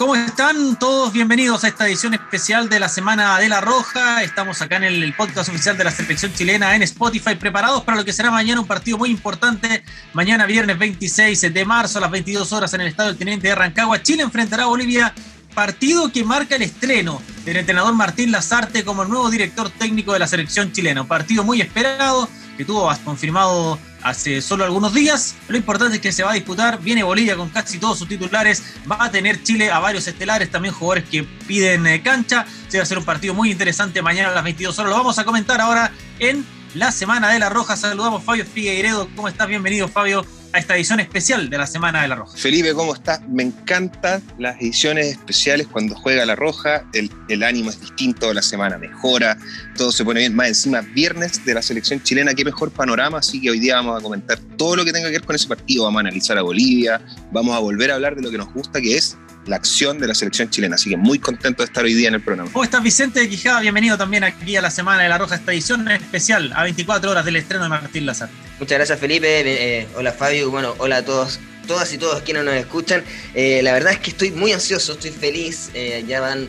¿Cómo están todos? Bienvenidos a esta edición especial de la Semana de la Roja. Estamos acá en el podcast oficial de la selección chilena en Spotify, preparados para lo que será mañana un partido muy importante. Mañana viernes 26 de marzo a las 22 horas en el Estadio del Teniente de Rancagua. Chile enfrentará a Bolivia, partido que marca el estreno del entrenador Martín Lazarte como el nuevo director técnico de la selección chilena. Un partido muy esperado que tuvo confirmado hace solo algunos días. Lo importante es que se va a disputar. Viene Bolivia con casi todos sus titulares. Va a tener Chile a varios estelares, también jugadores que piden eh, cancha. Se va a ser un partido muy interesante mañana a las 22 horas. Lo vamos a comentar ahora en la Semana de la Roja. Saludamos a Fabio Figueiredo. ¿Cómo estás? Bienvenido, Fabio a esta edición especial de la Semana de la Roja. Felipe, ¿cómo estás? Me encantan las ediciones especiales cuando juega la Roja, el, ánimo es distinto, la semana mejora, todo se pone bien. Más encima, viernes de la selección chilena, qué mejor panorama, así que hoy día vamos a comentar todo lo que tenga que ver con ese partido, vamos a analizar a Bolivia, vamos a volver a hablar de lo que nos gusta, que es la acción de la selección chilena. Así que muy contento de estar hoy día en el programa. ¿Cómo estás, Vicente de Quijada? Bienvenido también aquí a la Semana de la Roja, esta edición especial a 24 horas del estreno de Martín Lazar. Muchas gracias, Felipe. Eh, hola, Fabio. Bueno, hola a todos, todas y todos quienes nos escuchan. Eh, la verdad es que estoy muy ansioso, estoy feliz. Eh, ya van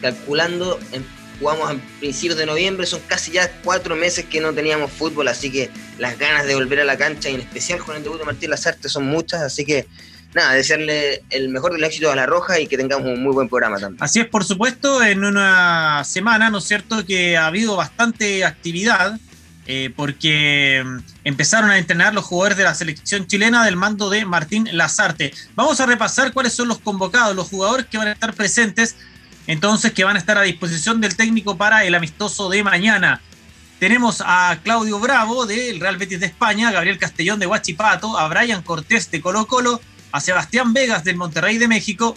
calculando. jugamos a principios de noviembre, son casi ya cuatro meses que no teníamos fútbol, así que las ganas de volver a la cancha, y en especial con el debut de Martín Lazarte, son muchas, así que nada, desearle el mejor del éxito a La Roja y que tengamos un muy buen programa también. Así es, por supuesto, en una semana, ¿no es cierto?, que ha habido bastante actividad, eh, porque empezaron a entrenar los jugadores de la selección chilena del mando de Martín Lazarte. Vamos a repasar cuáles son los convocados, los jugadores que van a estar presentes, entonces que van a estar a disposición del técnico para el amistoso de mañana. Tenemos a Claudio Bravo del Real Betis de España, Gabriel Castellón de Huachipato, a Brian Cortés de Colo Colo, a Sebastián Vegas del Monterrey de México,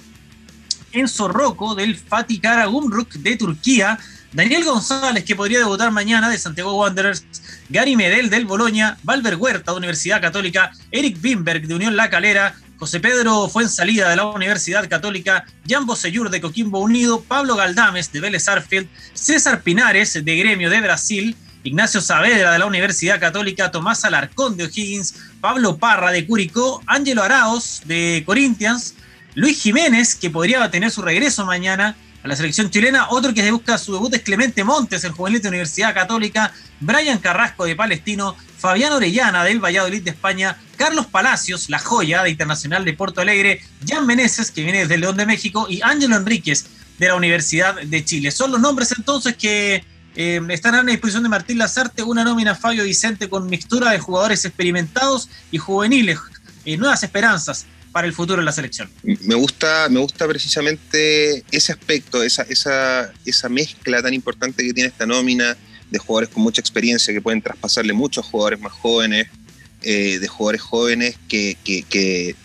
Enzo Rocco del Fatih Karagümrük de Turquía, Daniel González, que podría debutar mañana de Santiago Wanderers, Gary Medel del Boloña, Valver Huerta de Universidad Católica, Eric Bimberg de Unión La Calera, José Pedro Fuensalida de la Universidad Católica, Jan Bosellur de Coquimbo Unido, Pablo Galdames de Vélez Arfield, César Pinares de Gremio de Brasil, Ignacio Saavedra de la Universidad Católica, Tomás Alarcón de O'Higgins, Pablo Parra de Curicó, Ángelo Araos de Corinthians, Luis Jiménez, que podría tener su regreso mañana a la selección chilena, otro que busca su debut es Clemente Montes, el juvenil de Universidad Católica, Brian Carrasco de Palestino, Fabián Orellana del Valladolid de España, Carlos Palacios, la joya de Internacional de Porto Alegre, Jan Meneses, que viene desde León de México, y Ángelo Enríquez de la Universidad de Chile. Son los nombres entonces que eh, están a la disposición de Martín Lazarte una nómina Fabio Vicente con mixtura de jugadores experimentados y juveniles, y nuevas esperanzas para el futuro de la selección. Me gusta, me gusta precisamente ese aspecto, esa, esa, esa mezcla tan importante que tiene esta nómina de jugadores con mucha experiencia que pueden traspasarle muchos jugadores más jóvenes, eh, de jugadores jóvenes que, que, que,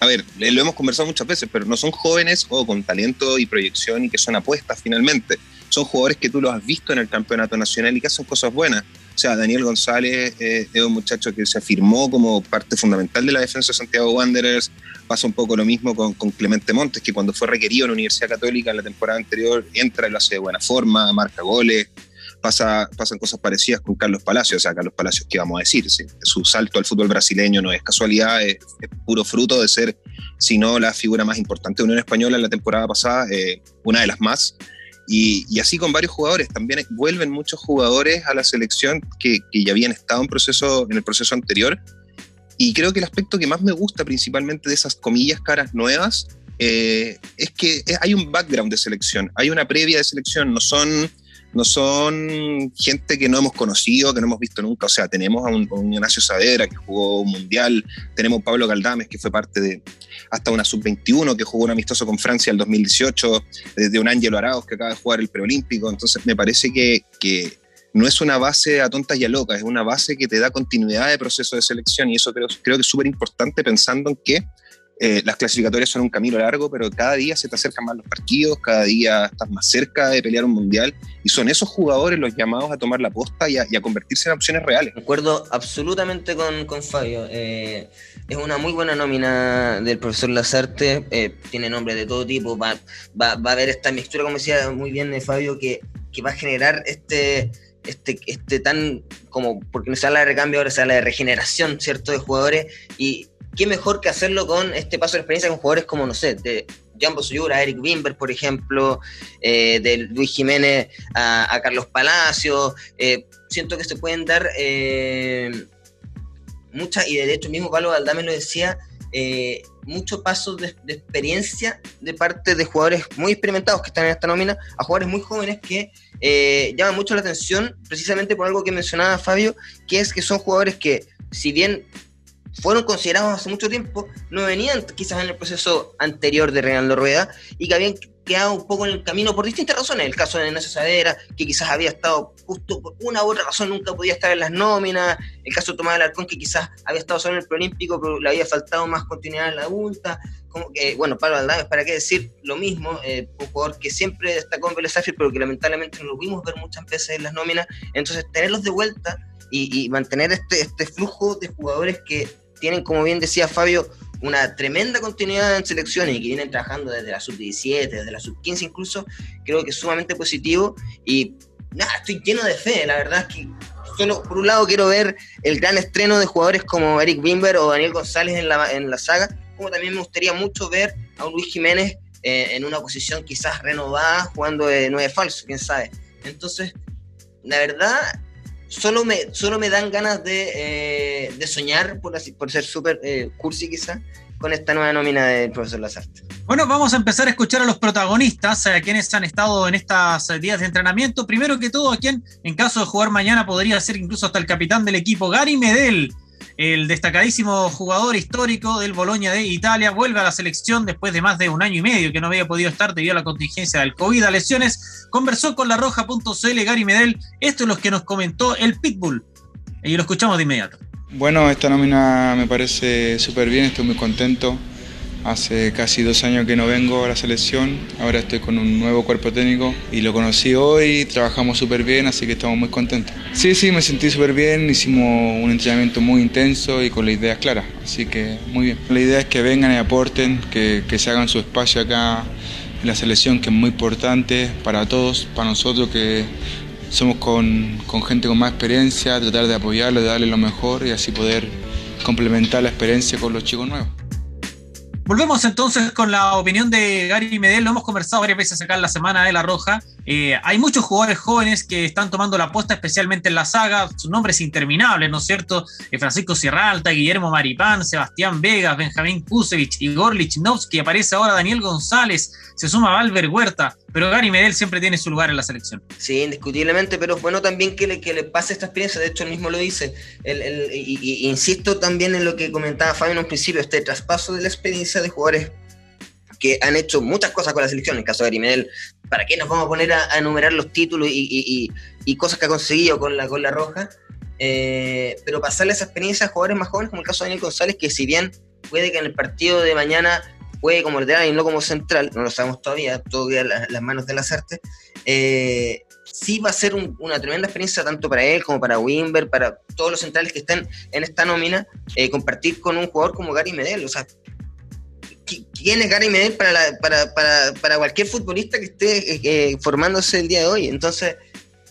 a ver, lo hemos conversado muchas veces, pero no son jóvenes o con talento y proyección y que son apuestas finalmente son jugadores que tú los has visto en el campeonato nacional y que hacen cosas buenas. O sea, Daniel González eh, es un muchacho que se afirmó como parte fundamental de la defensa de Santiago Wanderers. Pasa un poco lo mismo con, Clemente Montes, que cuando fue requerido en la Universidad Católica en la temporada anterior, entra y lo hace de buena forma, marca goles. Pasa, pasan cosas parecidas con Carlos Palacios. O sea, Carlos Palacios, ¿qué vamos a decir? su salto al fútbol brasileño no es casualidad, es, puro fruto de ser, si no la figura más importante de Unión Española en la temporada pasada, eh, una de las más. Y, así con varios jugadores. También vuelven muchos jugadores a la selección que, ya habían estado en, proceso, en el proceso anterior. Y creo que el aspecto que más me gusta principalmente de esas comillas caras nuevas eh, es que hay un background de selección, hay una previa de selección, no son no son gente que no hemos conocido, que no hemos visto nunca. O sea, tenemos a un, Ignacio Saavedra que jugó un mundial, tenemos a Pablo Galdames que fue parte de hasta una sub-21 que jugó un amistoso con Francia el 2018, de un Ángelo Arauz que acaba de jugar el preolímpico. Entonces, me parece que, que no es una base a tontas y a locas, es una base que te da continuidad de proceso de selección y eso creo, creo que es súper importante pensando en que eh, las clasificatorias son un camino largo, pero cada día se te acercan más los partidos, cada día estás más cerca de pelear un mundial y son esos jugadores los llamados a tomar la posta y a, convertirse en opciones reales. Recuerdo absolutamente con, con Fabio. Eh, es una muy buena nómina del profesor Lazarte, eh, tiene nombres de todo tipo, va, va, va, a haber esta mixtura, como decía muy bien Fabio, que, que va a generar este este, este tan como, porque no se habla de recambio, ahora se habla de regeneración, ¿cierto?, de jugadores, y, qué mejor que hacerlo con este paso de experiencia con jugadores como, no sé, de, Jambo Suyura, Eric Wimber, por ejemplo, eh, de Luis Jiménez a, Carlos Palacio. Eh, siento que se pueden dar eh, muchas, y de hecho mismo Pablo Valdame lo decía, muchos pasos de, experiencia de parte de jugadores muy experimentados que están en esta nómina a jugadores muy jóvenes que llaman mucho la atención precisamente por algo que mencionaba Fabio, que es que son jugadores que si bien fueron considerados hace mucho tiempo, no venían quizás en el proceso anterior de Reinaldo Rueda y que habían quedado un poco en el camino por distintas razones. El caso de Ignacio Sadera, que quizás había estado justo por una u otra razón, nunca podía estar en las nóminas. El caso de Tomás Alarcón, que quizás había estado solo en el preolímpico, pero le había faltado más continuidad en la adulta. Como que, bueno, Pablo ¿para qué decir lo mismo? Eh, un jugador que siempre destacó en Vélez pero que lamentablemente no lo vimos ver muchas veces en las nóminas. Entonces, tenerlos de vuelta y, y mantener este, este flujo de jugadores que tienen, como bien decía Fabio, una tremenda continuidad en selecciones y que vienen trabajando desde la sub-17, desde la sub-15 incluso, creo que es sumamente positivo y nada, estoy lleno de fe, la verdad es que solo por un lado quiero ver el gran estreno de jugadores como Eric Bimber o Daniel González en la, en la saga, como también me gustaría mucho ver a un Luis Jiménez eh, en una posición quizás renovada jugando de nueve falso, quién sabe. Entonces, la verdad, solo me, solo me dan ganas de, eh, de soñar, por, así, por ser súper eh, cursi quizá, con esta nueva nómina del profesor Lazarte. Bueno, vamos a empezar a escuchar a los protagonistas, a quienes han estado en estas días de entrenamiento. Primero que todo, a quien, en caso de jugar mañana, podría ser incluso hasta el capitán del equipo, Gary Medel el destacadísimo jugador histórico del Boloña de Italia vuelve a la selección después de más de un año y medio que no había podido estar debido a la contingencia del COVID a lesiones. Conversó con la roja.cl Gary Medel. Esto es lo que nos comentó el Pitbull. Y lo escuchamos de inmediato. Bueno, esta nómina me parece súper bien, estoy muy contento. Hace casi dos años que no vengo a la selección, ahora estoy con un nuevo cuerpo técnico y lo conocí hoy, trabajamos súper bien, así que estamos muy contentos. Sí, sí, me sentí súper bien, hicimos un entrenamiento muy intenso y con las ideas claras, así que muy bien. La idea es que vengan y aporten, que, que se hagan su espacio acá en la selección, que es muy importante para todos, para nosotros que somos con, con gente con más experiencia, tratar de apoyarlo, de darle lo mejor y así poder complementar la experiencia con los chicos nuevos. Volvemos entonces con la opinión de Gary Medel. Lo hemos conversado varias veces acá en la semana de La Roja. Eh, hay muchos jugadores jóvenes que están tomando la apuesta, especialmente en la saga. Sus nombres interminables, ¿no es cierto? Eh, Francisco Sierra Alta, Guillermo Maripán, Sebastián Vegas, Benjamín Kusevich, Igor Lichnowsky. Aparece ahora Daniel González. Se suma Valver Huerta pero Gary Medel siempre tiene su lugar en la selección. Sí, indiscutiblemente, pero bueno también que le, que le pase esta experiencia, de hecho él mismo lo dice, y, insisto también en lo que comentaba Fabio en un principio, este traspaso de la experiencia de jugadores que han hecho muchas cosas con la selección, en el caso de Gary Medel, ¿para qué nos vamos a poner a, enumerar los títulos y, cosas que ha conseguido con la, con la roja? Eh, pero pasarle esa experiencia a jugadores más jóvenes, como el caso de Daniel González, que si bien puede que en el partido de mañana juegue como lateral y no como central, no lo sabemos todavía, todo queda en las manos de las artes, eh, sí va a ser una tremenda experiencia tanto para él como para Wimber, para todos los centrales que estén en esta nómina, eh, compartir con un jugador como Gary Medel. O sea, ¿quién es Gary Medel para, para, para, para, cualquier futbolista que esté eh, formándose el día de hoy? Entonces,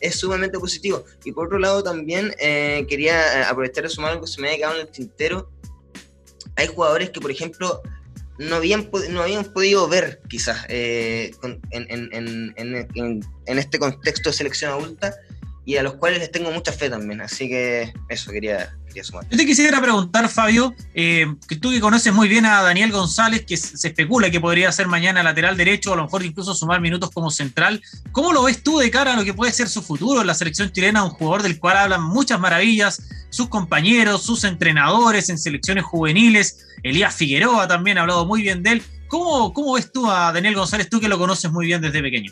es sumamente positivo. Y por otro lado, también quería aprovechar de sumar algo que se me había quedado en el tintero. Hay jugadores que, por ejemplo, no habían, no habían podido ver quizás eh, en, en, este contexto de selección adulta y a los cuales les tengo mucha fe también. Así que eso quería. Yo te quisiera preguntar, Fabio, eh, que tú que conoces muy bien a Daniel González, que se especula que podría ser mañana lateral derecho, a lo mejor incluso sumar minutos como central. ¿Cómo lo ves tú de cara a lo que puede ser su futuro en la selección chilena? Un jugador del cual hablan muchas maravillas, sus compañeros, sus entrenadores en selecciones juveniles. Elías Figueroa también ha hablado muy bien de él. ¿Cómo, ¿Cómo ves tú a Daniel González, tú que lo conoces muy bien desde pequeño?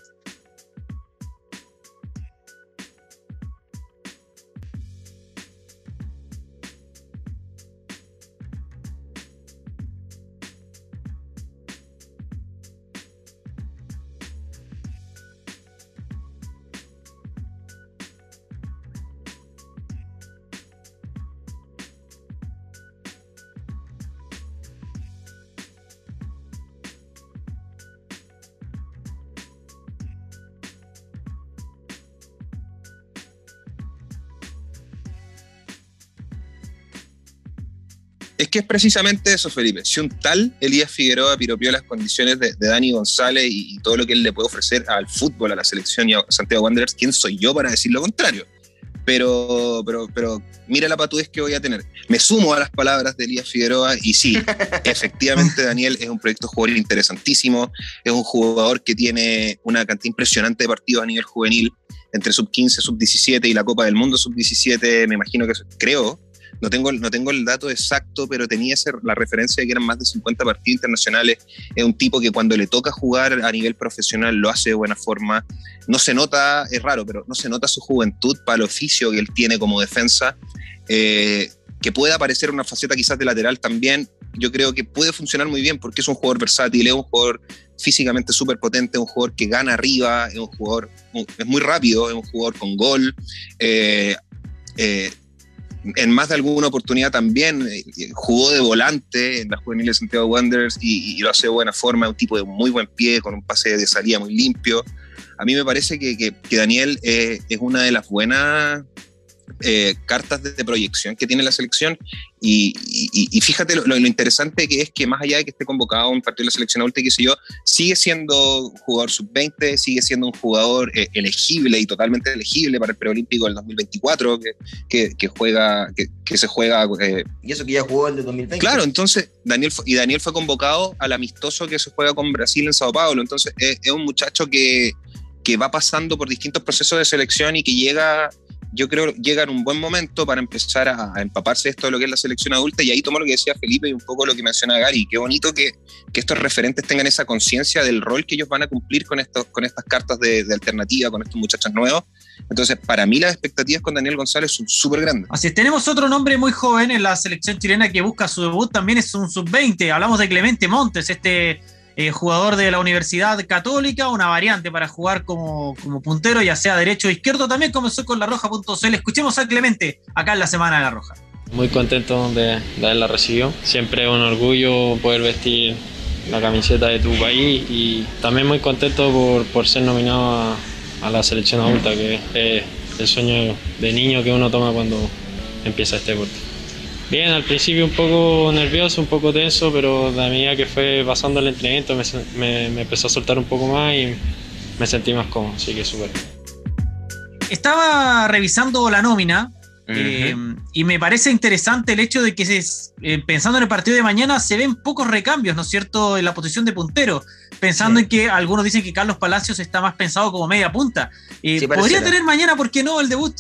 Que es precisamente eso, Felipe. Si un tal Elías Figueroa piropió las condiciones de, Dani González y, todo lo que él le puede ofrecer al fútbol, a la selección y a Santiago Wanderers, ¿quién soy yo para decir lo contrario? Pero, pero, pero mira la patudez que voy a tener. Me sumo a las palabras de Elías Figueroa y sí, efectivamente Daniel es un proyecto jugador interesantísimo, es un jugador que tiene una cantidad impresionante de partidos a nivel juvenil, entre sub 15, sub 17 y la Copa del Mundo sub 17, me imagino que creo, no tengo, no tengo el dato exacto, pero tenía la referencia de que eran más de 50 partidos internacionales. Es un tipo que cuando le toca jugar a nivel profesional lo hace de buena forma. No se nota, es raro, pero no se nota su juventud para el oficio que él tiene como defensa. Eh, que puede aparecer una faceta quizás de lateral también, yo creo que puede funcionar muy bien porque es un jugador versátil, es un jugador físicamente súper potente, un jugador que gana arriba, es un jugador, es muy rápido, es un jugador con gol. Eh, eh, en más de alguna oportunidad también eh, jugó de volante en la juvenil de Santiago Wanderers y, lo hace de buena forma, un tipo de muy buen pie, con un pase de salida muy limpio. A mí me parece que, Daniel es una de las buenas eh, cartas de, proyección que tiene la selección y, fíjate lo, interesante que es que más allá de que esté convocado a un partido de la selección adulta y qué sé yo, sigue siendo jugador sub-20, sigue siendo un jugador eh, elegible y totalmente elegible para el preolímpico del 2024 que, que, juega, que, se juega... Eh, y eso que ya jugó el de 2020. Claro, entonces Daniel, y Daniel fue convocado al amistoso que se juega con Brasil en Sao Paulo, entonces es, es un muchacho que, que va pasando por distintos procesos de selección y que llega yo creo llega en un buen momento para empezar a, empaparse esto de lo que es la selección adulta y ahí tomo lo que decía Felipe y un poco lo que menciona Gary. Qué bonito que, que estos referentes tengan esa conciencia del rol que ellos van a cumplir con, estos, con estas cartas de, alternativa, con estos muchachos nuevos. Entonces, para mí las expectativas con Daniel González son súper grandes. Así es, tenemos otro nombre muy joven en la selección chilena que busca su debut, también es un sub-20. Hablamos de Clemente Montes, este eh, jugador de la Universidad Católica, una variante para jugar como, como, puntero, ya sea derecho o izquierdo. También comenzó con la roja.cl. Escuchemos a Clemente acá en la Semana de la Roja. Muy contento de, de haberla recibido. Siempre es un orgullo poder vestir la camiseta de tu país y también muy contento por, por ser nominado a, a, la selección adulta, que es el sueño de niño que uno toma cuando empieza este deporte. Bien, al principio un poco nervioso, un poco tenso, pero a medida que fue pasando el entrenamiento me, empezó a soltar un poco más y me sentí más cómodo, así que súper. Estaba revisando la nómina eh, y me parece interesante el hecho de que eh, pensando en el partido de mañana se ven pocos recambios, ¿no es cierto?, en la posición de puntero, pensando en que algunos dicen que Carlos Palacios está más pensado como media punta. Eh, podría tener mañana, ¿por qué no?, el debut.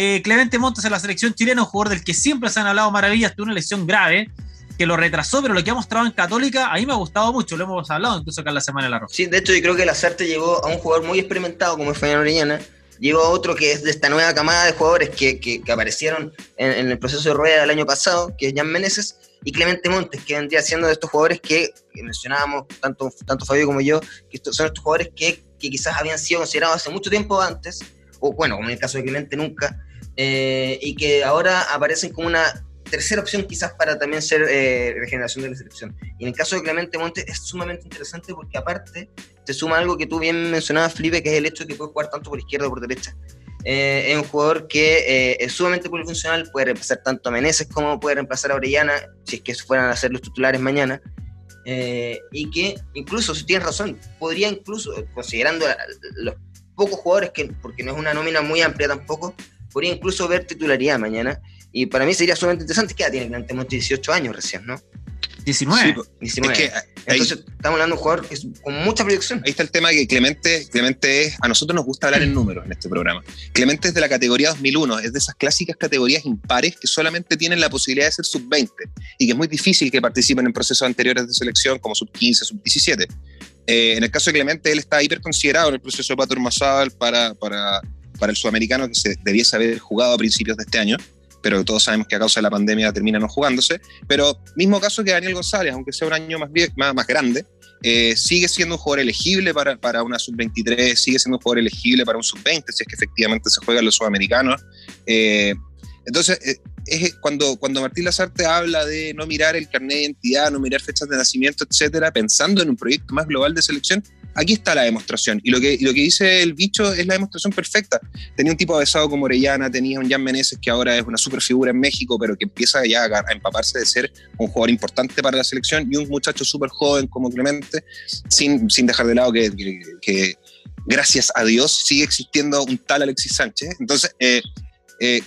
Eh, Clemente Montes en la selección chilena, un jugador del que siempre se han hablado maravillas, tuvo una lesión grave que lo retrasó, pero lo que ha mostrado en Católica a mí me ha gustado mucho, lo hemos hablado incluso acá en la Semana de la Roja. Sí, de hecho yo creo que el Azarte llevó a un jugador muy experimentado como es Fabián Orellana, llegó a otro que es de esta nueva camada de jugadores que, que, aparecieron en, el proceso de rueda del año pasado, que es Jan Meneses, y Clemente Montes, que vendría siendo de estos jugadores que, mencionábamos, tanto, tanto Fabio como yo, que son estos jugadores que, que quizás habían sido considerados hace mucho tiempo antes, o bueno, como en el caso de Clemente nunca, eh, y que ahora aparecen como una tercera opción quizás para también ser eh, regeneración de la selección. Y en el caso de Clemente Montes es sumamente interesante porque aparte te suma algo que tú bien mencionabas, Felipe, que es el hecho de que puede jugar tanto por izquierda como por derecha. Eh, es un jugador que es sumamente polifuncional, puede reemplazar tanto a Meneses como puede reemplazar a Orellana, si es que fueran a ser los titulares mañana. y que incluso, si tienes razón, podría incluso, considerando los pocos jugadores, que, porque no es una nómina muy amplia tampoco, podría incluso ver titularidad mañana. Y para mí sería sumamente interesante que ya tiene Montes 18 años recién, ¿no? 19. 19. Entonces estamos hablando de un jugador con mucha proyección. Ahí está el tema que Clemente, Clemente es, a nosotros nos gusta hablar en números en este programa. Clemente es de la categoría 2001, es de esas clásicas categorías impares que solamente tienen la posibilidad de ser sub-20 y que es muy difícil que participen en procesos anteriores de selección como sub-15, sub-17. Eh, en el caso de Clemente, él está hiper considerado en el proceso de Patur Masal para, para para el sudamericano que se debiese haber jugado a principios de este año, pero todos sabemos que a causa de la pandemia termina no jugándose. Pero mismo caso que Daniel González, aunque sea un año más, más, grande, eh, sigue siendo un jugador elegible para, para una sub-23, sigue siendo un jugador elegible para un sub-20, si es que efectivamente se juega en los sudamericanos. Eh, entonces, eh, es cuando, cuando Martín Lazarte habla de no mirar el carnet de identidad, no mirar fechas de nacimiento, etcétera, pensando en un proyecto más global de selección, aquí está la demostración. Y lo que, lo que dice el bicho es la demostración perfecta. Tenía un tipo avesado como Orellana, tenía un Jan Meneses que ahora es una super figura en México, pero que empieza ya a, empaparse de ser un jugador importante para la selección, y un muchacho súper joven como Clemente, sin, sin dejar de lado que, que, gracias a Dios sigue existiendo un tal Alexis Sánchez. Entonces, eh, eh,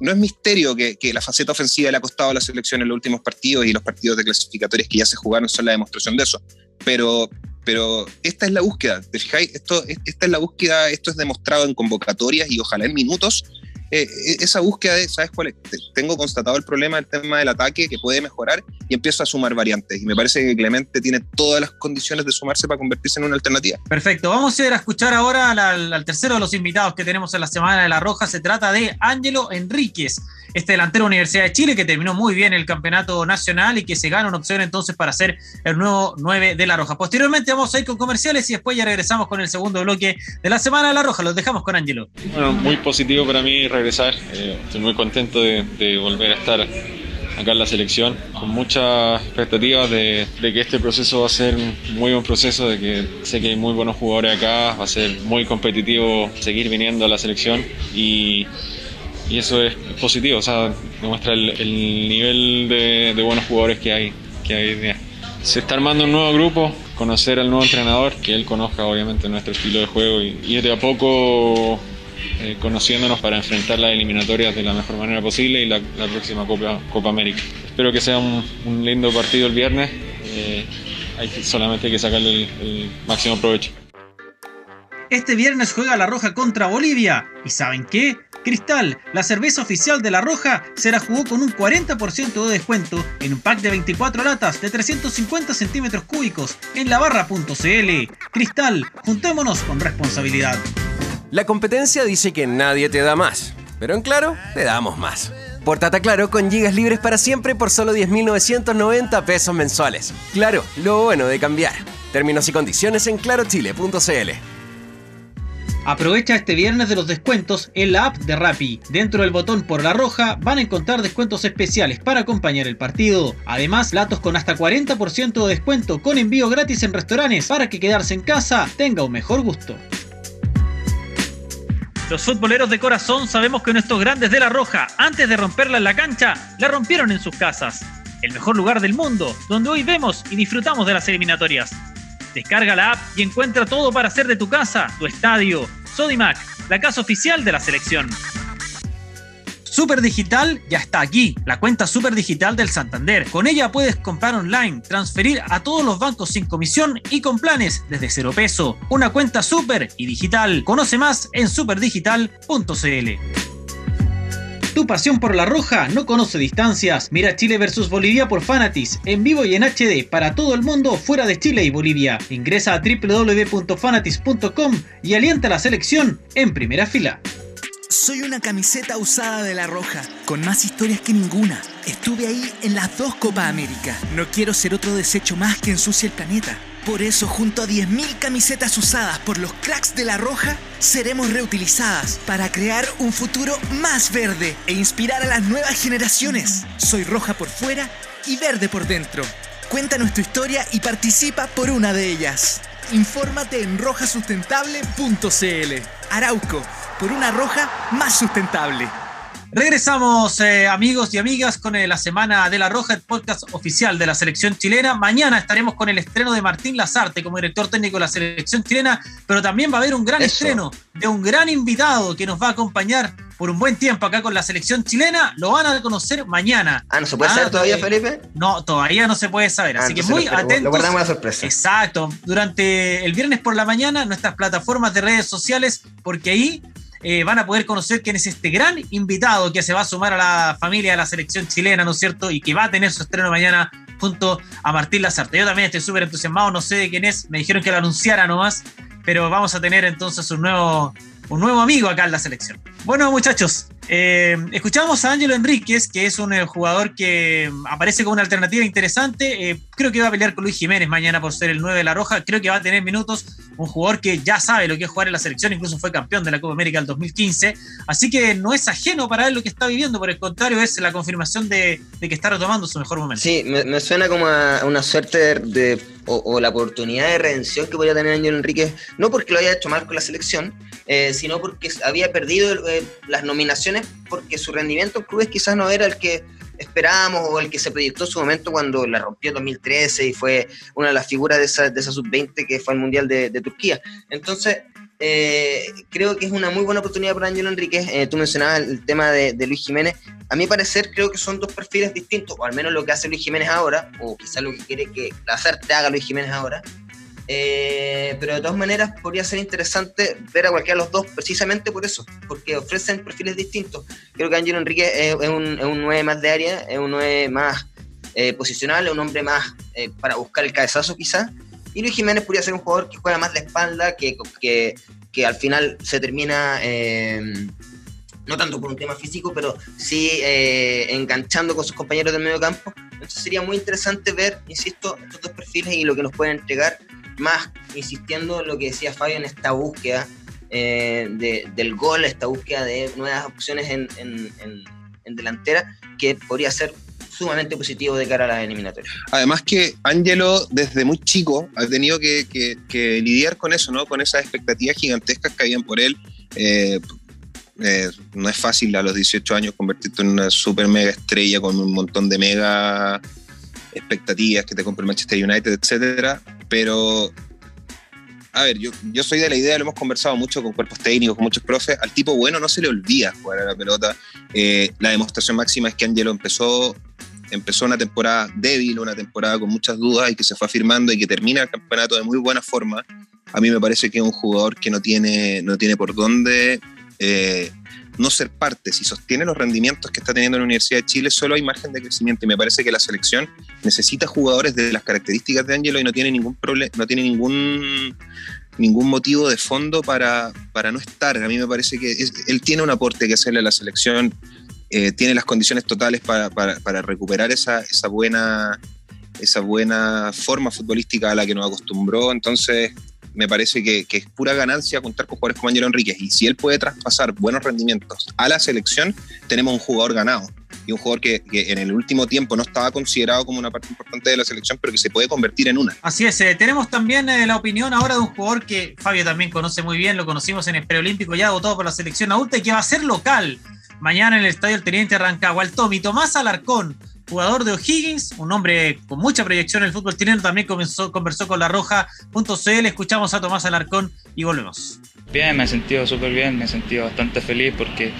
no es misterio que, la faceta ofensiva le ha costado a la selección en los últimos partidos y los partidos de clasificatorios que ya se jugaron son la demostración de eso. Pero, pero esta es la búsqueda, ¿te fijáis? Esto, esta es la búsqueda, esto es demostrado en convocatorias y ojalá en minutos eh, eh, esa búsqueda de, ¿sabes cuál es? Tengo constatado el problema del tema del ataque que puede mejorar y empiezo a sumar variantes. Y me parece que Clemente tiene todas las condiciones de sumarse para convertirse en una alternativa. Perfecto. Vamos a ir a escuchar ahora al, tercero de los invitados que tenemos en la Semana de la Roja. Se trata de Ángelo Enríquez este delantero Universidad de Chile que terminó muy bien el campeonato nacional y que se gana una opción entonces para ser el nuevo 9 de La Roja. Posteriormente vamos a ir con comerciales y después ya regresamos con el segundo bloque de la Semana de La Roja. Los dejamos con Ángelo. Bueno, muy positivo para mí regresar. Eh, estoy muy contento de, volver a estar acá en la selección, con muchas expectativas de, de, que este proceso va a ser muy buen proceso, de que sé que hay muy buenos jugadores acá, va a ser muy competitivo seguir viniendo a la selección y y eso es positivo, o sea, demuestra el, nivel de, buenos jugadores que hay, que hay. Se está armando un nuevo grupo, conocer al nuevo entrenador, que él conozca obviamente nuestro estilo de juego y ir de a poco eh, conociéndonos para enfrentar las eliminatorias de la mejor manera posible y la, próxima Copa, Copa América. Espero que sea un, lindo partido el viernes, eh, hay solamente que sacarle el máximo provecho. Este viernes juega La Roja contra Bolivia. ¿Y saben qué? Cristal, la cerveza oficial de La Roja, se la jugó con un 40% de descuento en un pack de 24 latas de 350 centímetros cúbicos en labarra.cl. Cristal, juntémonos con responsabilidad. La competencia dice que nadie te da más, pero en Claro te damos más. Portate Claro con gigas libres para siempre por solo 10.990 pesos mensuales. Claro, lo bueno de cambiar. Términos y condiciones en clarochile.cl. Aprovecha este viernes de los descuentos en la app de Rappi. Dentro del botón por la roja van a encontrar descuentos especiales para acompañar el partido. Además, platos con hasta 40% de descuento con envío gratis en restaurantes para que quedarse en casa tenga un mejor gusto. Los futboleros de corazón sabemos que nuestros grandes de la Roja, antes de romperla en la cancha, la rompieron en sus casas. El mejor lugar del mundo, donde hoy vemos y disfrutamos de las eliminatorias. Descarga la app y encuentra todo para hacer de tu casa, tu estadio. Sodimac, la casa oficial de la selección. Super Digital ya está aquí, la cuenta Super Digital del Santander. Con ella puedes comprar online, transferir a todos los bancos sin comisión y con planes desde cero peso. Una cuenta super y digital. Conoce más en superdigital.cl. Tu pasión por la roja no conoce distancias. Mira Chile versus Bolivia por Fanatis, en vivo y en HD para todo el mundo fuera de Chile y Bolivia. Ingresa a www.fanatis.com y alienta a la selección en primera fila. Soy una camiseta usada de la roja, con más historias que ninguna. Estuve ahí en las dos Copa América. No quiero ser otro desecho más que ensucie el planeta. Por eso, junto a 10.000 camisetas usadas por los cracks de la Roja, seremos reutilizadas para crear un futuro más verde e inspirar a las nuevas generaciones. Soy roja por fuera y verde por dentro. Cuéntanos tu historia y participa por una de ellas. Infórmate en rojasustentable.cl. Arauco, por una roja más sustentable. Regresamos, eh, amigos y amigas, con eh, la Semana de la Roja, el podcast oficial de la selección chilena. Mañana estaremos con el estreno de Martín Lazarte como director técnico de la selección chilena, pero también va a haber un gran estreno de un gran invitado que nos va a acompañar por un buen tiempo acá con la selección chilena. Lo van a conocer mañana. Ah, ¿no se puede saber ah, todavía, Felipe? No, todavía no se puede saber. Ah, así que muy atentos. Lo guardamos la sorpresa. Exacto. Durante el viernes por la mañana, nuestras plataformas de redes sociales, porque ahí eh, van a poder conocer quién es este gran invitado que se va a sumar a la familia de la selección chilena, ¿no es cierto? Y que va a tener su estreno mañana junto a Martín Lazarte. Yo también estoy súper entusiasmado, no sé de quién es, me dijeron que lo anunciara nomás, pero vamos a tener entonces un nuevo, un nuevo amigo acá en la selección. Bueno, muchachos, eh, escuchamos a Ángelo Enríquez, que es un eh, jugador que aparece como una alternativa interesante. creo que va a pelear con Luis Jiménez mañana por ser el 9 de la Roja. Creo que va a tener minutos un jugador que ya sabe lo que es jugar en la selección, incluso fue campeón de la Copa América del 2015, así que no es ajeno para él lo que está viviendo, por el contrario, es la confirmación de, que está retomando su mejor momento. Sí, me, suena como a una suerte de, o, la oportunidad de redención que podría tener Ángel Enrique, no porque lo haya hecho mal con la selección, eh, sino porque había perdido eh, las nominaciones porque su rendimiento en clubes quizás no era el que esperábamos o el que se proyectó en su momento cuando la rompió en 2013 y fue una de las figuras de esa, de esa sub-20 que fue el Mundial de, Turquía. Entonces, eh, creo que es una muy buena oportunidad para Ángelo Enríquez. Eh, tú mencionabas el tema de, Luis Jiménez. A mi parecer, creo que son dos perfiles distintos, o al menos lo que hace Luis Jiménez ahora, o quizás lo que quiere que la te haga Luis Jiménez ahora. Eh, pero de todas maneras podría ser interesante ver a cualquiera de los dos precisamente por eso, porque ofrecen perfiles distintos. Creo que Ángelo Enrique es, un, es un 9 más de área, es un 9 más eh, posicional, es un hombre más eh, para buscar el cabezazo quizás. Y Luis Jiménez podría ser un jugador que juega más de espalda, que, que, que al final se termina no tanto por un tema físico, pero sí enganchando con sus compañeros del medio campo. Entonces sería muy interesante ver, insisto, estos dos perfiles y lo que nos pueden entregar más insistiendo en lo que decía Fabio en esta búsqueda eh, del gol, esta búsqueda de nuevas opciones en, delantera, que podría ser sumamente positivo de cara a la eliminatoria. Además que Angelo desde muy chico ha tenido que, lidiar con eso, ¿no? Con esas expectativas gigantescas que habían por él. Eh, eh, no es fácil a los 18 años convertirte en una super mega estrella con un montón de mega expectativas que te compre el Manchester United, etcétera, pero a ver, yo, yo soy de la idea, lo hemos conversado mucho con cuerpos técnicos, con muchos profes, al tipo bueno no se le olvida jugar a la pelota. Eh, la demostración máxima es que Angelo empezó, empezó una temporada débil, una temporada con muchas dudas y que se fue afirmando y que termina el campeonato de muy buena forma. A mí me parece que es un jugador que no tiene, no tiene por dónde eh, no ser parte, si sostiene los rendimientos que está teniendo la Universidad de Chile, solo hay margen de crecimiento y me parece que la selección necesita jugadores de las características de Angelo y no tiene ningún problema, no tiene ningún ningún motivo de fondo para, para no estar. A mí me parece que él tiene un aporte que hacerle a la selección, eh, tiene las condiciones totales para, para, recuperar esa, esa, buena, esa buena forma futbolística a la que nos acostumbró. Entonces, me parece que, es pura ganancia contar con jugadores como Ángelo Enríquez. Y si él puede traspasar buenos rendimientos a la selección, tenemos un jugador ganado. Y un jugador que, en el último tiempo no estaba considerado como una parte importante de la selección, pero que se puede convertir en una. Así es, eh, tenemos también eh, la opinión ahora de un jugador que Fabio también conoce muy bien, lo conocimos en el preolímpico, ya votado por la selección adulta y que va a ser local mañana en el Estadio El Teniente Rancagua. El Tommy Tomás Alarcón jugador de O'Higgins, un hombre con mucha proyección en el fútbol chileno, también comenzó, conversó con la Roja.cl. Escuchamos a Tomás Alarcón y volvemos. Bien, me he sentido súper bien, me he sentido bastante feliz porque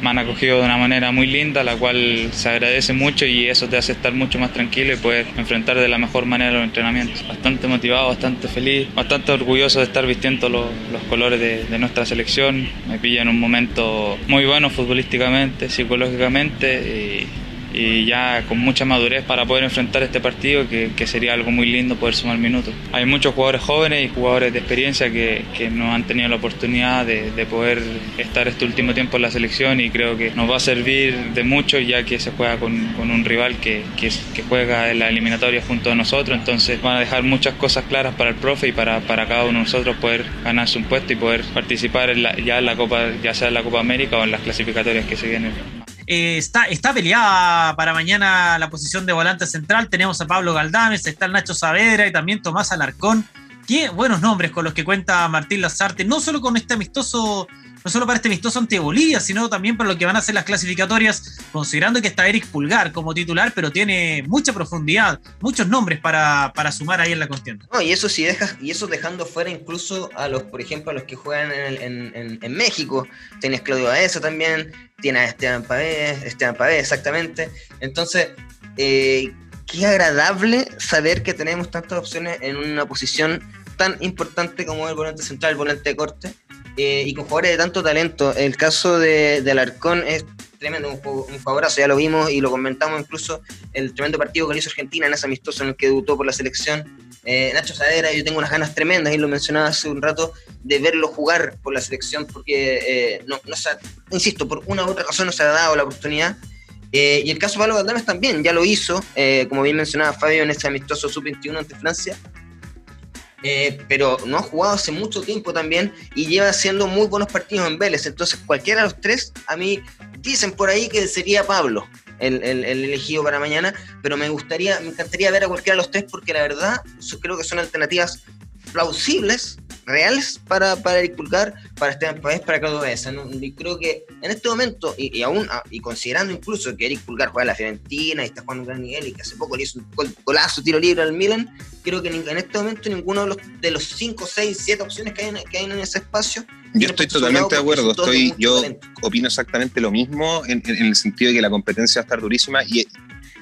me han acogido de una manera muy linda, la cual se agradece mucho y eso te hace estar mucho más tranquilo y poder enfrentar de la mejor manera los entrenamientos. Bastante motivado, bastante feliz, bastante orgulloso de estar vistiendo los, los colores de, de, nuestra selección. Me pilla en un momento muy bueno futbolísticamente, psicológicamente y y ya con mucha madurez para poder enfrentar este partido, que, sería algo muy lindo poder sumar minutos. Hay muchos jugadores jóvenes y jugadores de experiencia que, que no han tenido la oportunidad de, de, poder estar este último tiempo en la selección y creo que nos va a servir de mucho ya que se juega con, con un rival que, que, juega en la eliminatoria junto a nosotros, entonces van a dejar muchas cosas claras para el profe y para, para cada uno de nosotros poder ganarse un puesto y poder participar en la, ya en la Copa, ya sea en la Copa América o en las clasificatorias que se vienen. Eh, está, está peleada para mañana la posición de volante central. Tenemos a Pablo Galdames, está el Nacho Saavedra y también Tomás Alarcón. Qué buenos nombres con los que cuenta Martín Lazarte, no solo con este amistoso no solo para este amistoso ante Bolivia, sino también para lo que van a ser las clasificatorias, considerando que está Eric Pulgar como titular, pero tiene mucha profundidad, muchos nombres para, sumar ahí en la contienda. No, y eso sí dejas, y eso dejando fuera incluso a los, por ejemplo, a los que juegan en, México. Tienes Claudio Baeza también, tienes a Esteban Pavé, Esteban Pavé, exactamente. Entonces, eh, qué agradable saber que tenemos tantas opciones en una posición tan importante como el volante central, el volante de corte, eh, y con jugadores de tanto talento. El caso de, de Alarcón es tremendo, un, un favorazo, ya lo vimos y lo comentamos incluso el tremendo partido que hizo Argentina en ese amistoso en el que debutó por la selección. Eh, Nacho Sadera, yo tengo unas ganas tremendas, y lo mencionaba hace un rato, de verlo jugar por la selección, porque, eh, no, no insisto, por una u otra razón no se ha dado la oportunidad. y el caso de Pablo Galdames también, ya lo hizo, como bien mencionaba Fabio en ese amistoso sub-21 ante Francia, eh, pero no ha jugado hace mucho tiempo también y lleva haciendo muy buenos partidos en Vélez. Entonces, cualquiera de los tres, a mí dicen por ahí que sería Pablo. El, el, elegido para mañana, pero me gustaría, me encantaría ver a cualquiera de los tres porque la verdad creo que son alternativas plausibles reales para, para Eric Pulgar, para Esteban Páez, para Claudio Baeza. Y creo que en este momento, y, aún ah, y considerando incluso que Eric Pulgar juega en la Fiorentina y está jugando un gran nivel y que hace poco le hizo un golazo, tiro libre al Milan, creo que en, este momento ninguno de los, de los 5, 6, 7 opciones que hay, que hay en ese espacio yo estoy totalmente de acuerdo, estoy, yo opino exactamente lo mismo en, en, el sentido de que la competencia va a estar durísima y,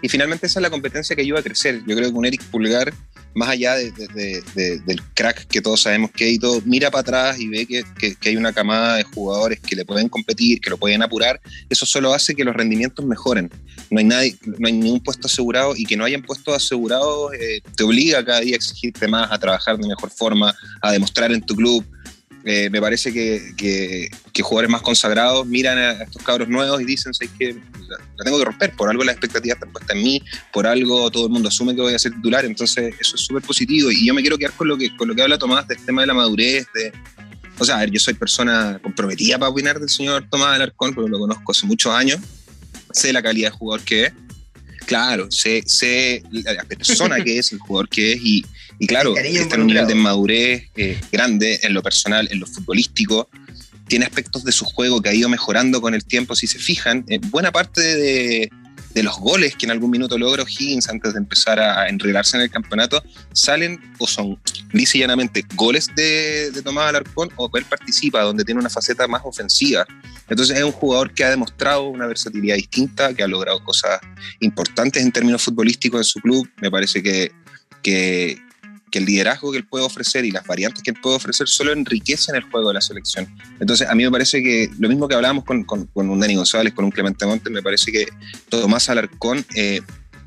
y finalmente esa es la competencia que ayuda a crecer. Yo creo que un Eric Pulgar más allá del crack que todos sabemos que hay, todo, mira para atrás y ve que, hay una camada de jugadores que le pueden competir, que lo pueden apurar, eso solo hace que los rendimientos mejoren. No hay, nadie, no hay ningún puesto asegurado y que no hayan puestos asegurados eh, te obliga cada día a exigirte más, a trabajar de mejor forma, a demostrar en tu club. Eh, me parece que, que, jugadores más consagrados miran a estos cabros nuevos y dicen, ¿sabes que la, tengo que romper, por algo la expectativa está puesta en mí, por algo todo el mundo asume que voy a ser titular, entonces eso es súper positivo. Y yo me quiero quedar con lo que, con lo que habla Tomás del tema de la madurez, de, o sea, a ver, yo soy persona comprometida para opinar del señor Tomás Alarcón, porque lo conozco hace muchos años, sé la calidad de jugador que es, claro, sé, sé la persona que es, el jugador que es y y claro, está en un nivel de madurez eh, grande en lo personal, en lo futbolístico. Tiene aspectos de su juego que ha ido mejorando con el tiempo, si se fijan. Eh, buena parte de, de los goles que en algún minuto logra Higgins antes de empezar a enredarse en el campeonato salen o son lisa llanamente goles de, de, Tomás Alarcón o él participa donde tiene una faceta más ofensiva. Entonces es un jugador que ha demostrado una versatilidad distinta, que ha logrado cosas importantes en términos futbolísticos en su club. Me parece que, que, que el liderazgo que él puede ofrecer y las variantes que él puede ofrecer solo enriquecen el juego de la selección. Entonces, a mí me parece que lo mismo que hablábamos con, con, un Dani González, con un Clemente Montes, me parece que Tomás Alarcón eh,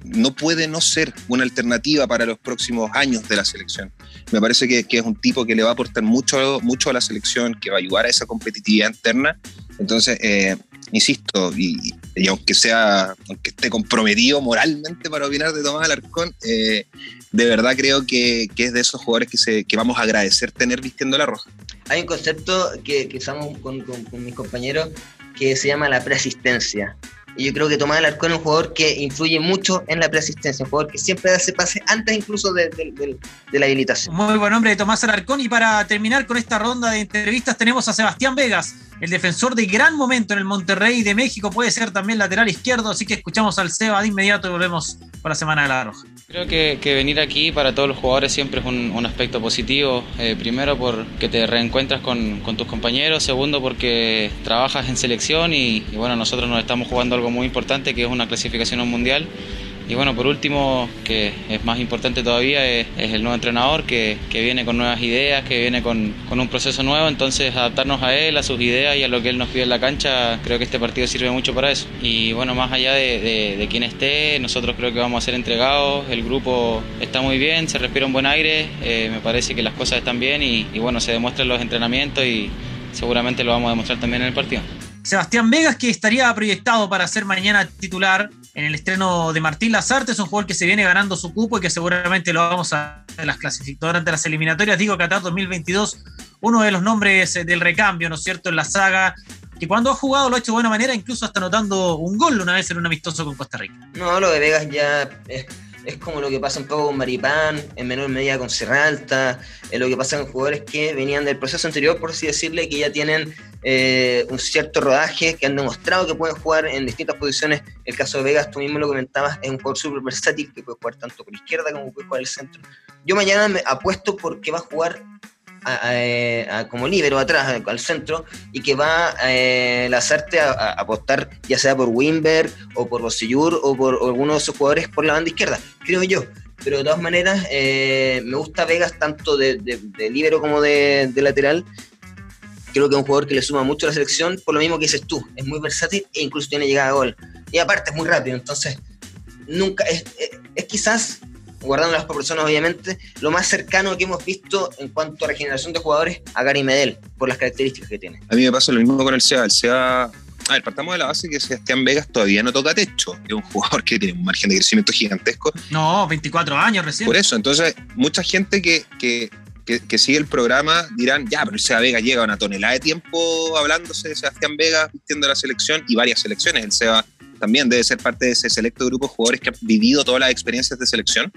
no puede no ser una alternativa para los próximos años de la selección. Me parece que, que, es un tipo que le va a aportar mucho, mucho a la selección, que va a ayudar a esa competitividad interna. Entonces, eh, insisto, y, aunque sea, aunque esté comprometido moralmente para opinar de Tomás Alarcón, eh, de verdad creo que, es de esos jugadores que, se, que vamos a agradecer tener vistiendo la roja. Hay un concepto que, que usamos con, mis compañeros que se llama la preasistencia. Y yo creo que Tomás Alarcón es un jugador que influye mucho en la preasistencia, un jugador que siempre hace pase antes incluso de, de, la habilitación. Muy buen nombre de Tomás Alarcón. Y para terminar con esta ronda de entrevistas tenemos a Sebastián Vegas, el defensor de gran momento en el Monterrey de México, puede ser también lateral izquierdo, así que escuchamos al Seba de inmediato y volvemos con la Semana de la Roja. Creo que, venir aquí para todos los jugadores siempre es un, aspecto positivo. Eh, primero porque te reencuentras con, tus compañeros, segundo porque trabajas en selección y, y bueno, nosotros nos estamos jugando algo muy importante que es una clasificación a un mundial y bueno, por último, que es más importante todavía, es, el nuevo entrenador que, viene con nuevas ideas, que viene con, un proceso nuevo, entonces adaptarnos a él, a sus ideas y a lo que él nos pide en la cancha, creo que este partido sirve mucho para eso. Y bueno, más allá de, de, quien esté, nosotros creo que vamos a ser entregados, el grupo está muy bien, se respira un buen aire, eh, me parece que las cosas están bien y, y bueno, se demuestran los entrenamientos y seguramente lo vamos a demostrar también en el partido. Sebastián Vegas, que estaría proyectado para ser mañana titular en el estreno de Martín Lazarte, es un jugador que se viene ganando su cupo y que seguramente lo vamos a las clasificadoras de las eliminatorias. Digo Qatar 2022, uno de los nombres del recambio, ¿no es cierto?, en la saga, que cuando ha jugado lo ha hecho de buena manera, incluso hasta anotando un gol una vez en un amistoso con Costa Rica. No, lo de Vegas ya es es como lo que pasa un poco con Maripán, en menor medida con Serralta, es lo que pasa con jugadores que venían del proceso anterior, por así decirle, que ya tienen eh, un cierto rodaje, que han demostrado que pueden jugar en distintas posiciones. El caso de Vegas, tú mismo lo comentabas, es un jugador súper versátil que puede jugar tanto por izquierda como puede jugar el centro. Yo mañana me apuesto porque va a jugar como libero atrás, al centro, y que va eh, Lazarte a, apostar ya sea por Wimber o por Rossellur o por alguno de esos jugadores por la banda izquierda, creo yo. Pero de todas maneras, eh, me gusta Vegas tanto de, de, libero como de, lateral. Creo que es un jugador que le suma mucho a la selección, por lo mismo que dices tú, es muy versátil e incluso tiene llegada a gol. Y aparte es muy rápido, entonces nunca es, es quizás guardando las proporciones obviamente, lo más cercano que hemos visto en cuanto a regeneración de jugadores a Gary Medel, por las características que tiene. A mí me pasa lo mismo con el SEA. El SEA, a ver, partamos de la base que Sebastián Vegas todavía no toca techo. Es un jugador que tiene un margen de crecimiento gigantesco. No, 24 años recién. Por eso, entonces, mucha gente que, que, que, sigue el programa dirán, ya, pero Seba Vega llega una tonelada de tiempo hablándose de Sebastián Vega, vistiendo la selección y varias selecciones. El Seba también debe ser parte de ese selecto grupo de jugadores que han vivido todas las experiencias de selección.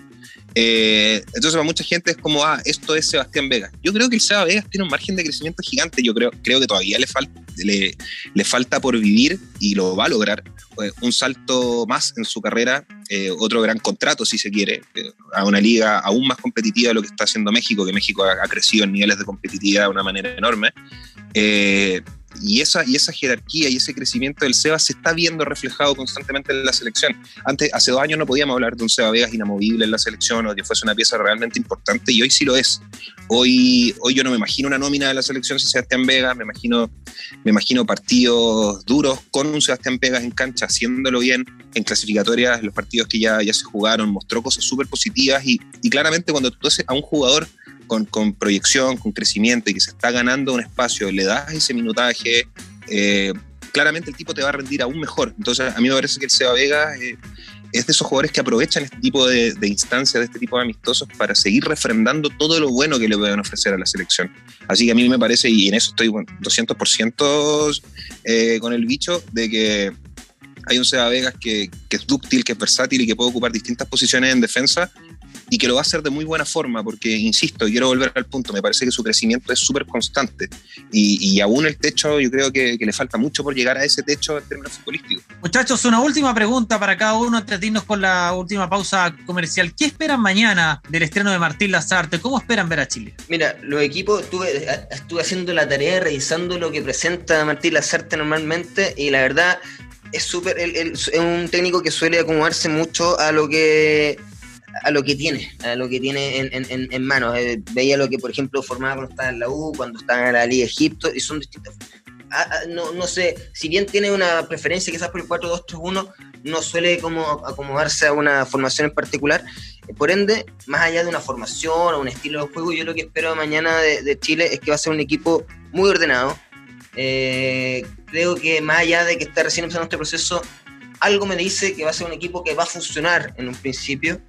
Eh, entonces, para mucha gente es como, ah, esto es Sebastián Vega. Yo creo que el Seba Vega tiene un margen de crecimiento gigante. Yo creo, creo que todavía le, falta le, le falta por vivir y lo va a lograr. Eh, un salto más en su carrera, eh, otro gran contrato, si se quiere, a una liga aún más competitiva de lo que está haciendo México, que México ha, ha crecido en niveles de competitividad de una manera enorme y esa, y esa jerarquía y ese crecimiento del Seba se está viendo reflejado constantemente en la selección. Antes, hace dos años no podíamos hablar de un Seba Vegas inamovible en la selección o que fuese una pieza realmente importante y hoy sí lo es. Hoy, hoy yo no me imagino una nómina de la selección sin Sebastián Vegas, me imagino, me imagino partidos duros con un Sebastián Vegas en cancha, haciéndolo bien en clasificatorias, los partidos que ya, ya se jugaron, mostró cosas súper positivas y, y claramente cuando tú haces a un jugador con, con, proyección, con crecimiento y que se está ganando un espacio, le das ese minutaje, eh, claramente el tipo te va a rendir aún mejor. Entonces, a mí me parece que el Seba Vega eh, es de esos jugadores que aprovechan este tipo de, de, instancias, de este tipo de amistosos, para seguir refrendando todo lo bueno que le pueden ofrecer a la selección. Así que a mí me parece, y en eso estoy bueno, 200% eh, con el bicho, de que hay un Seba Vegas que, que, es dúctil, que es versátil y que puede ocupar distintas posiciones en defensa y que lo va a hacer de muy buena forma, porque, insisto, quiero volver al punto, me parece que su crecimiento es súper constante y, y, aún el techo, yo creo que, que, le falta mucho por llegar a ese techo en términos futbolísticos. Muchachos, una última pregunta para cada uno antes de irnos con la última pausa comercial. ¿Qué esperan mañana del estreno de Martín Lazarte? ¿Cómo esperan ver a Chile? Mira, los equipos, estuve, estuve haciendo la tarea revisando lo que presenta Martín Lazarte normalmente y la verdad es súper, es un técnico que suele acomodarse mucho a lo que a lo que tiene, a lo que tiene en, en, en manos. Eh, veía lo que, por ejemplo, formaba cuando estaba en la U, cuando estaba en la Liga Egipto, y son distintos. Ah, ah, no, no sé, si bien tiene una preferencia quizás por el 4-2-3-1, no suele como acomodarse a una formación en particular. Por ende, más allá de una formación o un estilo de juego, yo lo que espero mañana de, de Chile es que va a ser un equipo muy ordenado. Eh, creo que más allá de que está recién empezando este proceso, algo me dice que va a ser un equipo que va a funcionar en un principio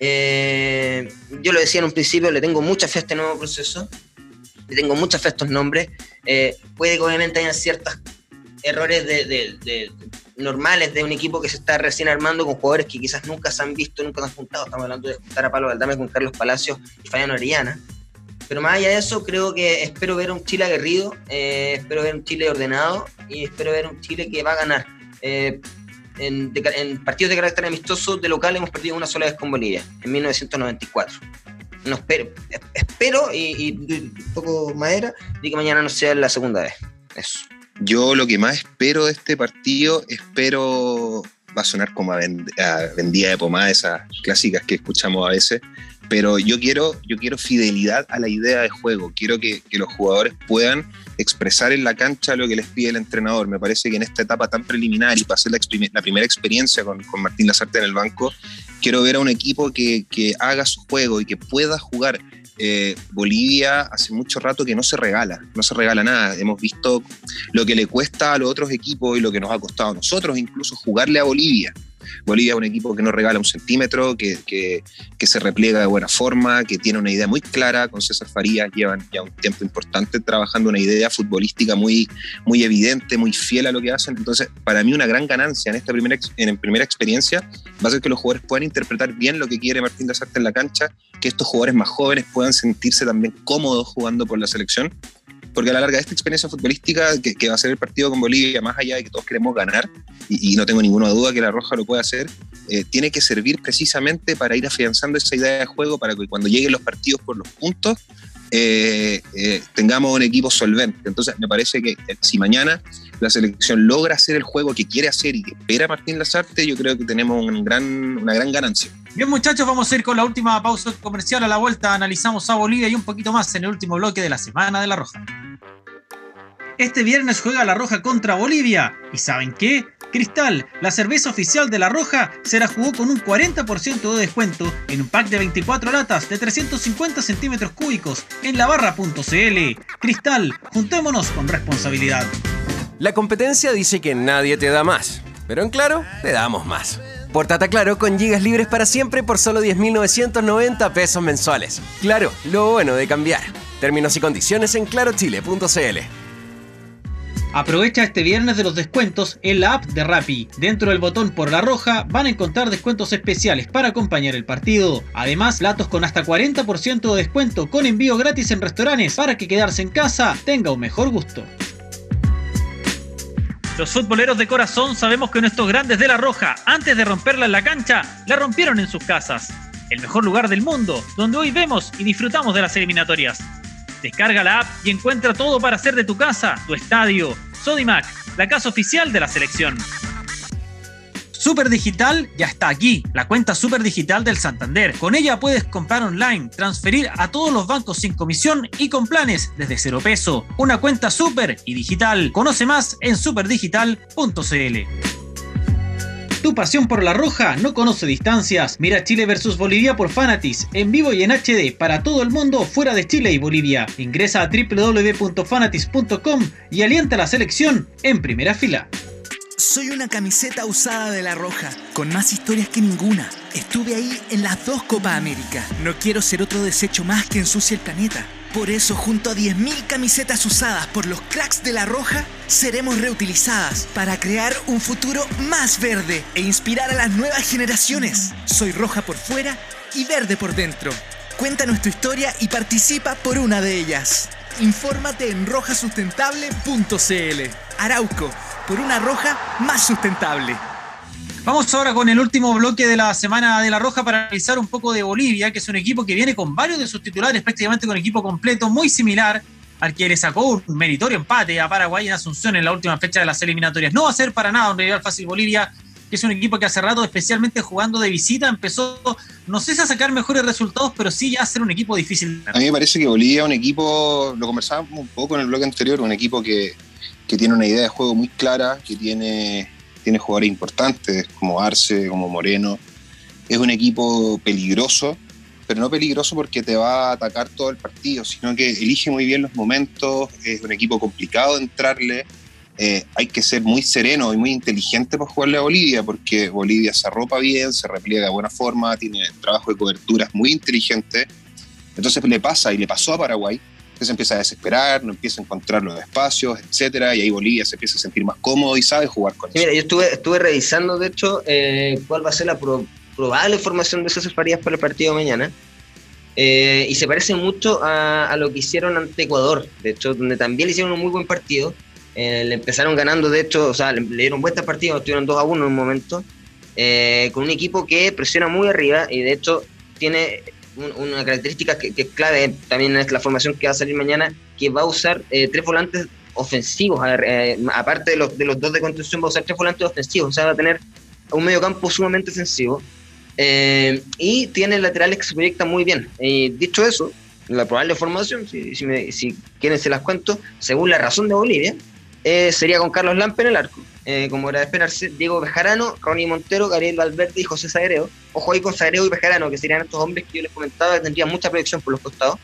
eh, yo lo decía en un principio, le tengo mucha fe a este nuevo proceso, le tengo mucha fe a estos nombres. Eh, puede que obviamente haya ciertos errores de, normales de un equipo que se está recién armando con jugadores que quizás nunca se han visto, nunca se han juntado. Estamos hablando de juntar a Pablo Valdame con Carlos Palacios y Fabián Orellana. Pero más allá de eso, creo que espero ver un Chile aguerrido, eh, espero ver un Chile ordenado y espero ver un Chile que va a ganar. En, de, en, partidos de carácter amistoso de local hemos perdido una sola vez con Bolivia, en 1994. No espero, espero y, y un poco madera de que mañana no sea la segunda vez. Eso. Yo lo que más espero de este partido, espero, va a sonar como a, vend a vendida de pomada, esas clásicas que escuchamos a veces, pero yo quiero, yo quiero fidelidad a la idea de juego, quiero que, los jugadores puedan expresar en la cancha lo que les pide el entrenador. Me parece que en esta etapa tan preliminar y para hacer la, primera experiencia con, Martín Lazarte en el banco, quiero ver a un equipo que, que haga su juego y que pueda jugar. Eh, Bolivia hace mucho rato que no se regala, no se regala nada. Hemos visto lo que le cuesta a los otros equipos y lo que nos ha costado a nosotros incluso jugarle a Bolivia. Bolivia es un equipo que no regala un centímetro, que, que, se repliega de buena forma, que tiene una idea muy clara. Con César Farías llevan ya un tiempo importante trabajando una idea futbolística muy, muy evidente, muy fiel a lo que hacen. Entonces, para mí una gran ganancia en esta primera, en primera experiencia va a ser que los jugadores puedan interpretar bien lo que quiere Martín Lazarte en la cancha, que estos jugadores más jóvenes puedan sentirse también cómodos jugando por la selección porque a la larga esta experiencia futbolística que, va a ser el partido con Bolivia, más allá de que todos queremos ganar, y, y no tengo ninguna duda que la Roja lo puede hacer, eh, tiene que servir precisamente para ir afianzando esa idea de juego, para que cuando lleguen los partidos por los puntos, eh, eh, tengamos un equipo solvente. Entonces, me parece que si mañana la selección logra hacer el juego que quiere hacer y que espera Martín Lazarte, yo creo que tenemos un gran, una gran ganancia. Bien, muchachos, vamos a ir con la última pausa comercial. A la vuelta analizamos a Bolivia y un poquito más en el último bloque de la Semana de la Roja. Este viernes juega La Roja contra Bolivia. ¿Y saben qué? Cristal, la cerveza oficial de La Roja, se la jugó con un 40% de descuento en un pack de 24 latas de 350 centímetros cúbicos en labarra.cl. Cristal, juntémonos con responsabilidad. La competencia dice que nadie te da más, pero en claro, te damos más. Portata Claro con gigas libres para siempre por solo 10.990 pesos mensuales. Claro, lo bueno de cambiar. Términos y condiciones en clarochile.cl. Aprovecha este viernes de los descuentos en la app de Rappi. Dentro del botón por la roja van a encontrar descuentos especiales para acompañar el partido. Además, platos con hasta 40% de descuento con envío gratis en restaurantes para que quedarse en casa tenga un mejor gusto. Los futboleros de corazón sabemos que nuestros grandes de la Roja, antes de romperla en la cancha, la rompieron en sus casas. El mejor lugar del mundo, donde hoy vemos y disfrutamos de las eliminatorias. Descarga la app y encuentra todo para hacer de tu casa, tu estadio. Sodimac, la casa oficial de la selección. Super Digital ya está aquí, la cuenta Super Digital del Santander. Con ella puedes comprar online, transferir a todos los bancos sin comisión y con planes desde cero peso. Una cuenta super y digital. Conoce más en superdigital.cl. Tu pasión por la roja no conoce distancias. Mira Chile vs Bolivia por Fanatis, en vivo y en HD para todo el mundo fuera de Chile y Bolivia. Ingresa a www.fanatis.com y alienta a la selección en primera fila. Soy una camiseta usada de la Roja, con más historias que ninguna. Estuve ahí en las dos Copa América. No quiero ser otro desecho más que ensucie el planeta. Por eso, junto a 10.000 camisetas usadas por los cracks de la Roja, seremos reutilizadas para crear un futuro más verde e inspirar a las nuevas generaciones. Soy roja por fuera y verde por dentro. Cuéntanos tu historia y participa por una de ellas. Infórmate en rojasustentable.cl. Arauco, por una roja más sustentable. Vamos ahora con el último bloque de la semana de la Roja para analizar un poco de Bolivia, que es un equipo que viene con varios de sus titulares, prácticamente con equipo completo, muy similar al que le sacó un meritorio empate a Paraguay en Asunción en la última fecha de las eliminatorias. No va a ser para nada un rival fácil Bolivia, que es un equipo que hace rato, especialmente jugando de visita, empezó, no sé si a sacar mejores resultados, pero sí ya a ser un equipo difícil. A mí me parece que Bolivia es un equipo, lo conversábamos un poco en el bloque anterior, un equipo que, que tiene una idea de juego muy clara, que tiene, tiene jugadores importantes como Arce, como Moreno. Es un equipo peligroso, pero no peligroso porque te va a atacar todo el partido, sino que elige muy bien los momentos, es un equipo complicado de entrarle. Eh, hay que ser muy sereno y muy inteligente para jugarle a Bolivia, porque Bolivia se arropa bien, se repliega de buena forma, tiene trabajo de coberturas muy inteligente. Entonces le pasa y le pasó a Paraguay, que se empieza a desesperar, no empieza a encontrar los espacios, etcétera, y ahí Bolivia se empieza a sentir más cómodo y sabe jugar con eso. Mira, yo estuve, estuve revisando, de hecho, eh, cuál va a ser la probable formación de César Farías para el partido de mañana. Eh, y se parece mucho a, a, lo que hicieron ante Ecuador, de hecho, donde también le hicieron un muy buen partido. Eh, le empezaron ganando, de hecho, o sea, le, le dieron vueltas partido, estuvieron 2 a 1 en un momento, con un equipo que presiona muy arriba y de hecho tiene una característica que, que, es clave también es la formación que va a salir mañana, que va a usar eh, tres volantes ofensivos, eh, aparte de los, de los dos de construcción, va a usar tres volantes ofensivos, o sea, va a tener un medio campo sumamente ofensivo. Eh, y tiene laterales que se proyectan muy bien. Dicho eso, la probable formación, si, si, me, si quieren se las cuento, según la razón de Bolivia, sería con Carlos Lampe en el arco, eh, como era de esperarse, Diego Bejarano, Ronnie Montero, Gabriel Valverde y José Sagreo. Ojo ahí con Sagreo y Bejarano, que serían estos hombres que yo les comentaba que tendrían mucha proyección por los costados.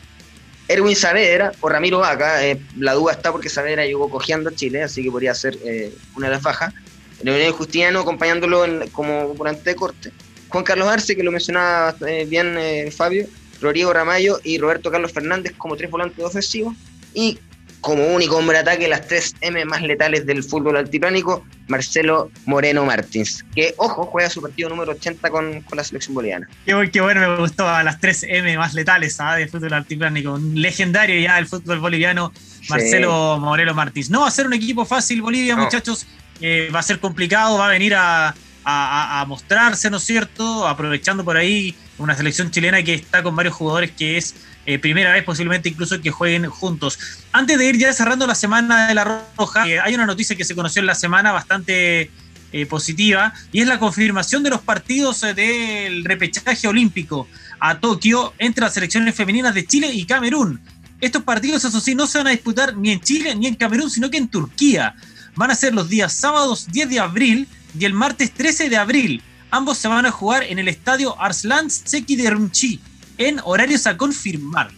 Erwin Saavedra o Ramiro Vaca, eh, la duda está porque Saavedra llegó cojeando a Chile, así que podría ser eh, una de las bajas. Leonel Justiniano acompañándolo como volante de corte. Juan Carlos Arce, que lo mencionaba bien Fabio, Rodrigo Ramallo y Roberto Carlos Fernández como tres volantes ofensivos. Y como único hombre de ataque las tres M más letales del fútbol altiplánico, Marcelo Moreno Martins, que, ojo, juega su partido número 80 con, con la selección boliviana. Qué, qué, bueno, me gustó a las tres M más letales ¿sabes? del fútbol altiplánico, un legendario ya del fútbol boliviano, Marcelo sí. Moreno Martins. No va a ser un equipo fácil Bolivia, no. muchachos, eh, va a ser complicado, va a venir a, a, a mostrarse, ¿no es cierto? Aprovechando por ahí una selección chilena que está con varios jugadores que es eh, primera vez posiblemente incluso que jueguen juntos. Antes de ir ya cerrando la semana de la Roja, eh, hay una noticia que se conoció en la semana bastante eh, positiva y es la confirmación de los partidos del repechaje olímpico a Tokio entre las selecciones femeninas de Chile y Camerún. Estos partidos, eso sí, no se van a disputar ni en Chile ni en Camerún, sino que en Turquía. Van a ser los días sábados 10 de abril y el martes 13 de abril. Ambos se van a jugar en el estadio Arslan Seki de Rumchi en horarios a confirmar.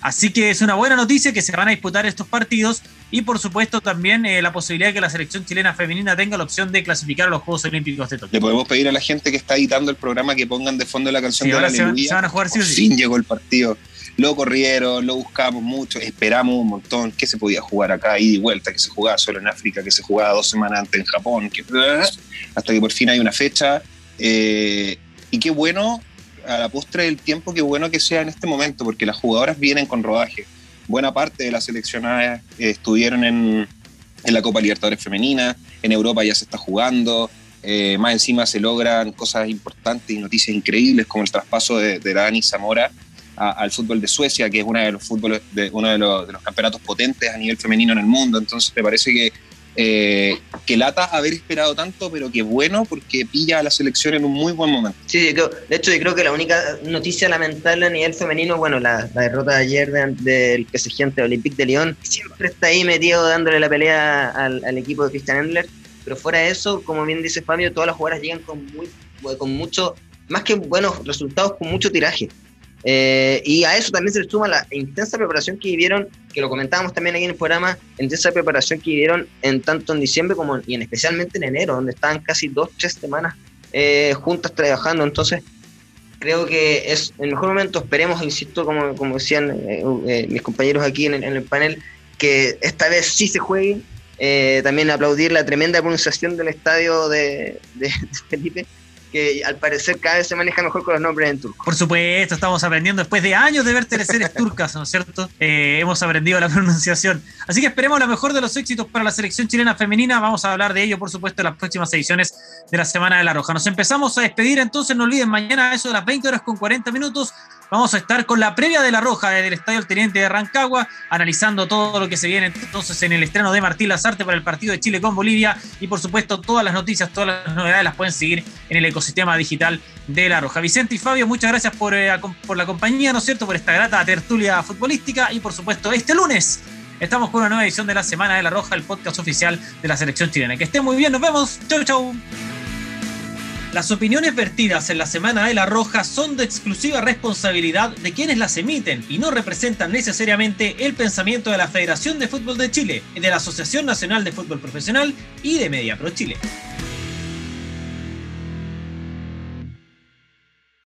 Así que es una buena noticia que se van a disputar estos partidos y por supuesto también eh, la posibilidad de que la selección chilena femenina tenga la opción de clasificar a los Juegos Olímpicos de Tokio. Le podemos pedir a la gente que está editando el programa que pongan de fondo la canción de la se, se, van a jugar sí o sí. fin llegó el partido. Lo corrieron, lo buscamos mucho, esperamos un montón. ¿Qué se podía jugar acá? Ida y vuelta, que se jugaba solo en África, que se jugaba dos semanas antes en Japón, que, hasta que por fin hay una fecha. Eh, y qué bueno, a la postre del tiempo, qué bueno que sea en este momento, porque las jugadoras vienen con rodaje. Buena parte de las seleccionadas eh, estuvieron en, en, la Copa Libertadores Femenina, en Europa ya se está jugando, eh, más encima se logran cosas importantes y noticias increíbles como el traspaso de, Dani Zamora a, al fútbol de Suecia, que es uno de los fútboles de, uno de los, de los, campeonatos potentes a nivel femenino en el mundo. Entonces me parece que eh, que lata haber esperado tanto, pero que bueno porque pilla a la selección en un muy buen momento. Sí, de hecho yo creo que la única noticia lamentable a nivel femenino, bueno, la, derrota de ayer del de, de PSG ante Olympique de Lyon, siempre está ahí metido dándole la pelea al, al, equipo de Christian Endler, pero fuera de eso, como bien dice Fabio, todas las jugadoras llegan con, muy, con mucho, más que buenos resultados, con mucho tiraje. Eh, y a eso también se le suma la intensa preparación que vivieron, que lo comentábamos también aquí en el programa, intensa preparación que vivieron en tanto en diciembre como y en especialmente en enero, donde estaban casi dos, tres semanas eh, juntas trabajando. Entonces, creo que es el mejor momento. Esperemos, insisto, como, como decían eh, mis compañeros aquí en el, en el, panel, que esta vez sí se juegue. también aplaudir la tremenda pronunciación del estadio de Felipe que al parecer cada vez se maneja mejor con los nombres en turco. Por supuesto, estamos aprendiendo después de años de ver teleseries turcas, ¿no es cierto? Eh, hemos aprendido la pronunciación. Así que esperemos lo mejor de los éxitos para la selección chilena femenina. Vamos a hablar de ello, por supuesto, en las próximas ediciones de la Semana de la Roja. Nos empezamos a despedir, entonces no olviden, mañana a eso de las 20 horas con 40 minutos vamos a estar con la previa de la Roja desde el Estadio El Teniente de Rancagua, analizando todo lo que se viene entonces en el estreno de Martín Lazarte para el partido de Chile con Bolivia y por supuesto todas las noticias, todas las novedades las pueden seguir en el ecosistema digital de la Roja. Vicente y Fabio, muchas gracias por, eh, por la compañía, ¿no es cierto?, por esta grata tertulia futbolística y por supuesto este lunes estamos con una nueva edición de la Semana de la Roja, el podcast oficial de la selección chilena. Que estén muy bien, nos vemos, chau chau. Las opiniones vertidas en la Semana de la Roja son de exclusiva responsabilidad de quienes las emiten y no representan necesariamente el pensamiento de la Federación de Fútbol de Chile, de la Asociación Nacional de Fútbol Profesional y de Media Pro Chile.